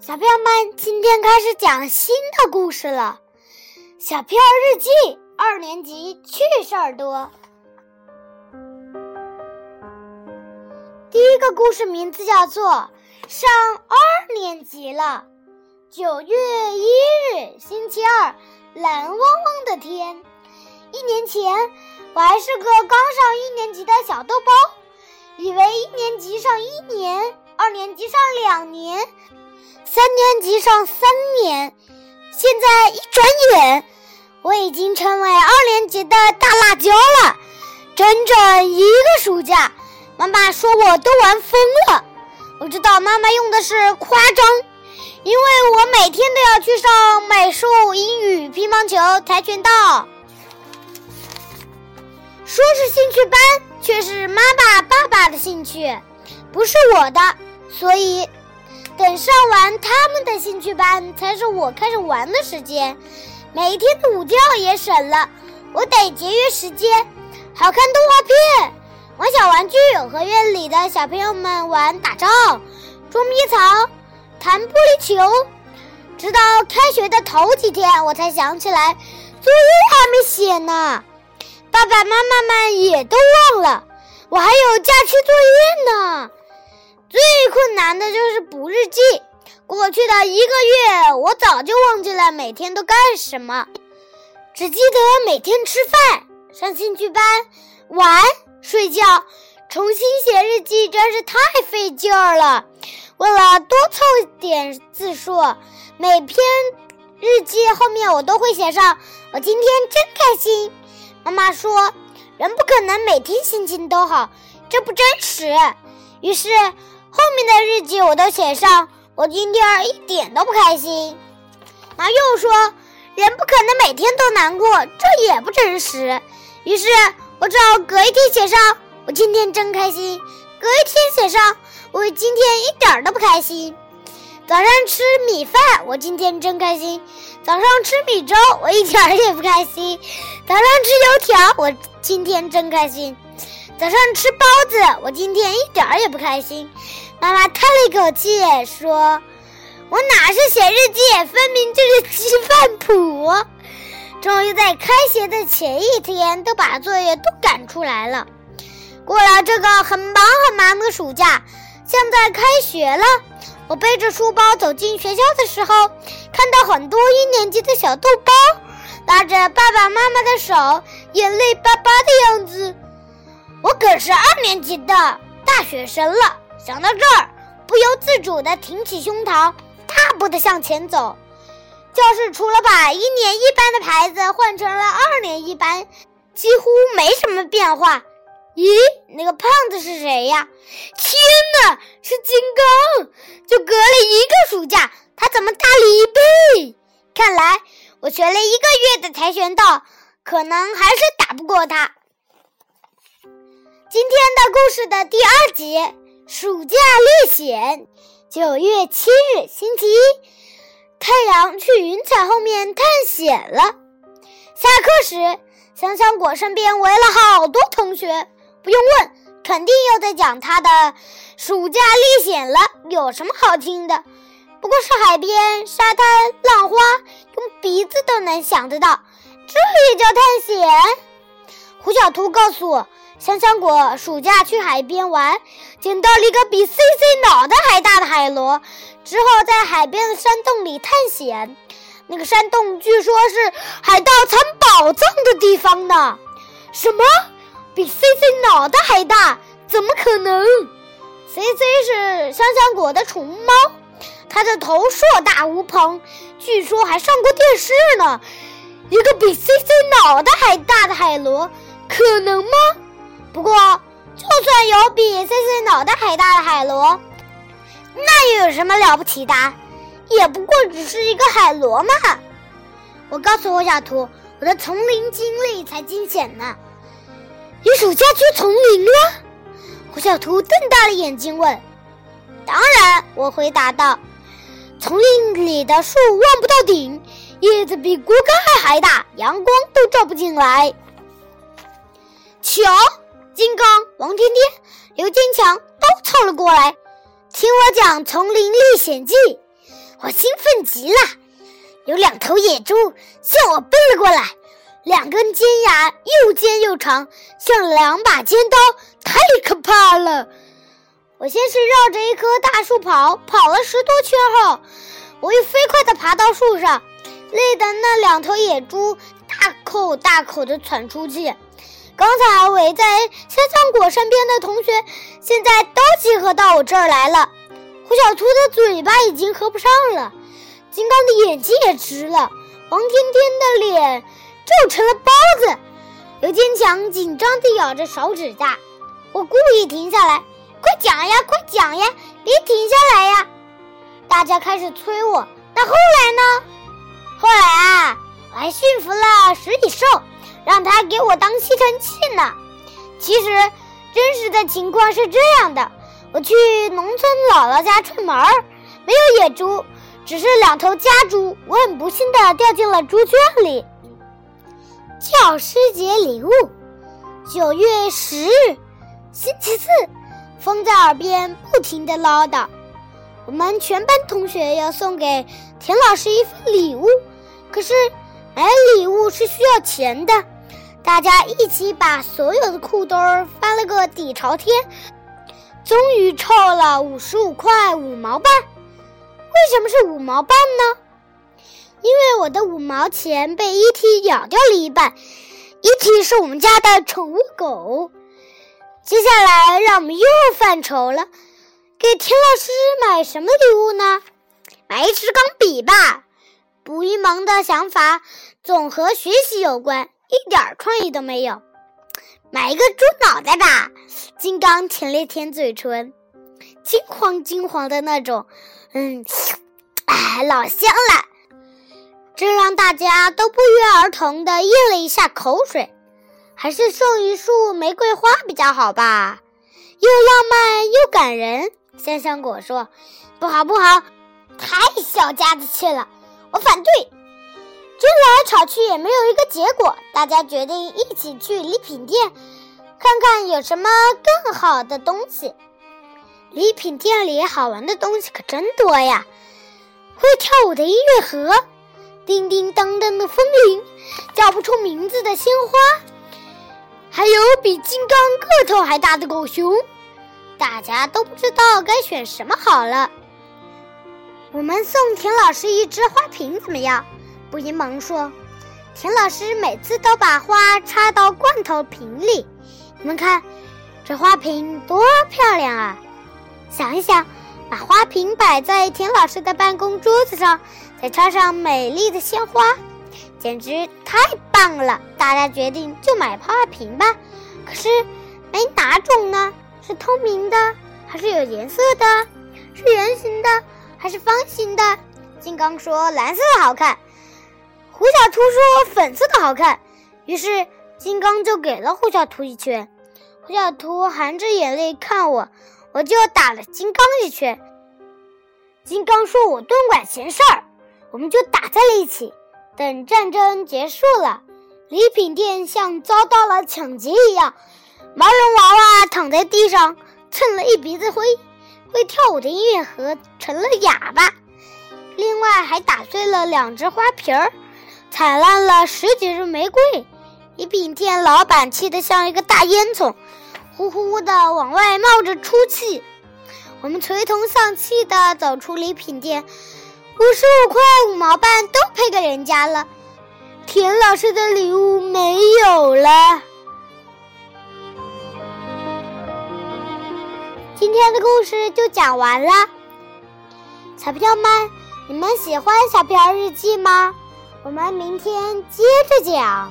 小朋友们，今天开始讲新的故事了，《小屁儿日记》二年级趣事儿多。第一个故事名字叫做《上二年级了》。九月一日，星期二，蓝汪汪的天。一年前，我还是个刚上一年级的小豆包，以为一年级上一年，二年级上两年，三年级上三年。现在一转眼，我已经成为二年级的大辣椒了。整整一个暑假，妈妈说我都玩疯了。我知道妈妈用的是夸张。因为我每天都要去上美术、英语、乒乓球、跆拳道，说是兴趣班，却是妈妈、爸爸的兴趣，不是我的。所以，等上完他们的兴趣班，才是我开始玩的时间。每天的午觉也省了，我得节约时间。好看动画片，玩小玩具，和院里的小朋友们玩打仗、捉迷藏。弹玻璃球，直到开学的头几天，我才想起来作业还没写呢。爸爸妈妈们也都忘了，我还有假期作业呢。最困难的就是补日记。过去的一个月，我早就忘记了每天都干什么，只记得每天吃饭、上兴趣班、玩、睡觉。重新写日记真是太费劲儿了。为了多凑点字数，每篇日记后面我都会写上“我今天真开心”。妈妈说：“人不可能每天心情都好，这不真实。”于是后面的日记我都写上“我今天一点都不开心”。妈又说：“人不可能每天都难过，这也不真实。”于是我只好隔一天写上“我今天真开心”，隔一天写上。我今天一点都不开心。早上吃米饭，我今天真开心；早上吃米粥，我一点儿也不开心；早上吃油条，我今天真开心；早上吃包子，我今天一点也不开心。妈妈叹了一口气说：“我哪是写日记，分明就是记饭谱。”终于在开学的前一天，都把作业都赶出来了。过了这个很忙很忙的暑假。现在开学了，我背着书包走进学校的时候，看到很多一年级的小豆包拉着爸爸妈妈的手，眼泪巴巴的样子。我可是二年级的大学生了。想到这儿，不由自主地挺起胸膛，大步地向前走。教室除了把一年一班的牌子换成了二年一班，几乎没什么变化。咦，那个胖子是谁呀？天哪，是金刚！就隔了一个暑假，他怎么大了一倍？看来我学了一个月的跆拳道，可能还是打不过他。今天的故事的第二集《暑假历险》，九月七日，星期一，太阳去云彩后面探险了。下课时，香香果身边围了好多同学。不用问，肯定又在讲他的暑假历险了。有什么好听的？不过是海边、沙滩、浪花，用鼻子都能想得到，这也叫探险？胡小兔告诉我，香香果暑假去海边玩，捡到了一个比 C C 脑袋还大的海螺，只好在海边的山洞里探险。那个山洞据说是海盗藏宝藏的地方呢。什么？比 C C 脑袋还大，怎么可能？C C 是香香果的宠物猫，它的头硕大无朋，据说还上过电视呢。一个比 C C 脑袋还大的海螺，可能吗？不过，就算有比 C C 脑袋还大的海螺，那又有什么了不起的？也不过只是一个海螺嘛。我告诉胡小图，我的丛林经历才惊险呢。你暑假去丛林了？胡小图瞪大了眼睛问。当然，我回答道。丛林里的树望不到顶，叶子比锅盖还大，阳光都照不进来。瞧，金刚、王天天、刘坚强都凑了过来，听我讲《丛林历险记》。我兴奋极了。有两头野猪向我奔了过来，两根尖牙又尖又长，像两把尖刀，太可怕了。我先是绕着一棵大树跑，跑了十多圈后，我又飞快地爬到树上，累得那两头野猪大口大口地喘粗气。刚才围在香香果身边的同学，现在都集合到我这儿来了。胡小图的嘴巴已经合不上了，金刚的眼睛也直了，王天天的脸皱成了包子，刘坚强紧张地咬着手指甲。我故意停下来，快讲呀，快讲呀，别停下来呀！大家开始催我。那后来呢？后来啊，我还驯服了食蚁兽。让他给我当吸尘器呢。其实，真实的情况是这样的：我去农村姥姥家串门儿，没有野猪，只是两头家猪。我很不幸的掉进了猪圈里。教师节礼物，九月十日，星期四。风在耳边不停的唠叨：我们全班同学要送给田老师一份礼物，可是买礼物是需要钱的。大家一起把所有的裤兜翻了个底朝天，终于凑了五十五块五毛半。为什么是五毛半呢？因为我的五毛钱被一 T 咬掉了一半。一 T 是我们家的宠物狗。接下来让我们又犯愁了，给田老师买什么礼物呢？买一支钢笔吧。卜一萌的想法总和学习有关。一点创意都没有，买一个猪脑袋吧。金刚舔了舔嘴唇，金黄金黄的那种，嗯，哎，老香了。这让大家都不约而同的咽了一下口水。还是送一束玫瑰花比较好吧，又浪漫又感人。香香果说：“不好不好，太小家子气了，我反对。”争来吵去也没有一个结果，大家决定一起去礼品店看看有什么更好的东西。礼品店里好玩的东西可真多呀！会跳舞的音乐盒，叮叮当当的风铃，叫不出名字的鲜花，还有比金刚个头还大的狗熊。大家都不知道该选什么好了。我们送田老师一只花瓶怎么样？布衣萌说：“田老师每次都把花插到罐头瓶里，你们看，这花瓶多漂亮啊！想一想，把花瓶摆在田老师的办公桌子上，再插上美丽的鲜花，简直太棒了！大家决定就买花瓶吧。可是，买哪种呢？是透明的，还是有颜色的？是圆形的，还是方形的？”金刚说：“蓝色的好看。”胡小图说：“粉色的好看。”于是金刚就给了胡小图一拳。胡小图含着眼泪看我，我就打了金刚一拳。金刚说：“我多管闲事儿。”我们就打在了一起。等战争结束了，礼品店像遭到了抢劫一样，毛绒娃娃躺在地上蹭了一鼻子灰，会跳舞的音乐盒成了哑巴，另外还打碎了两只花瓶儿。踩烂了十几支玫瑰，礼品店老板气得像一个大烟囱，呼呼的往外冒着粗气。我们垂头丧气的走出礼品店，五十五块五毛半都赔给人家了，田老师的礼物没有了。今天的故事就讲完了，小朋友们，你们喜欢小飘日记吗？我们明天接着讲。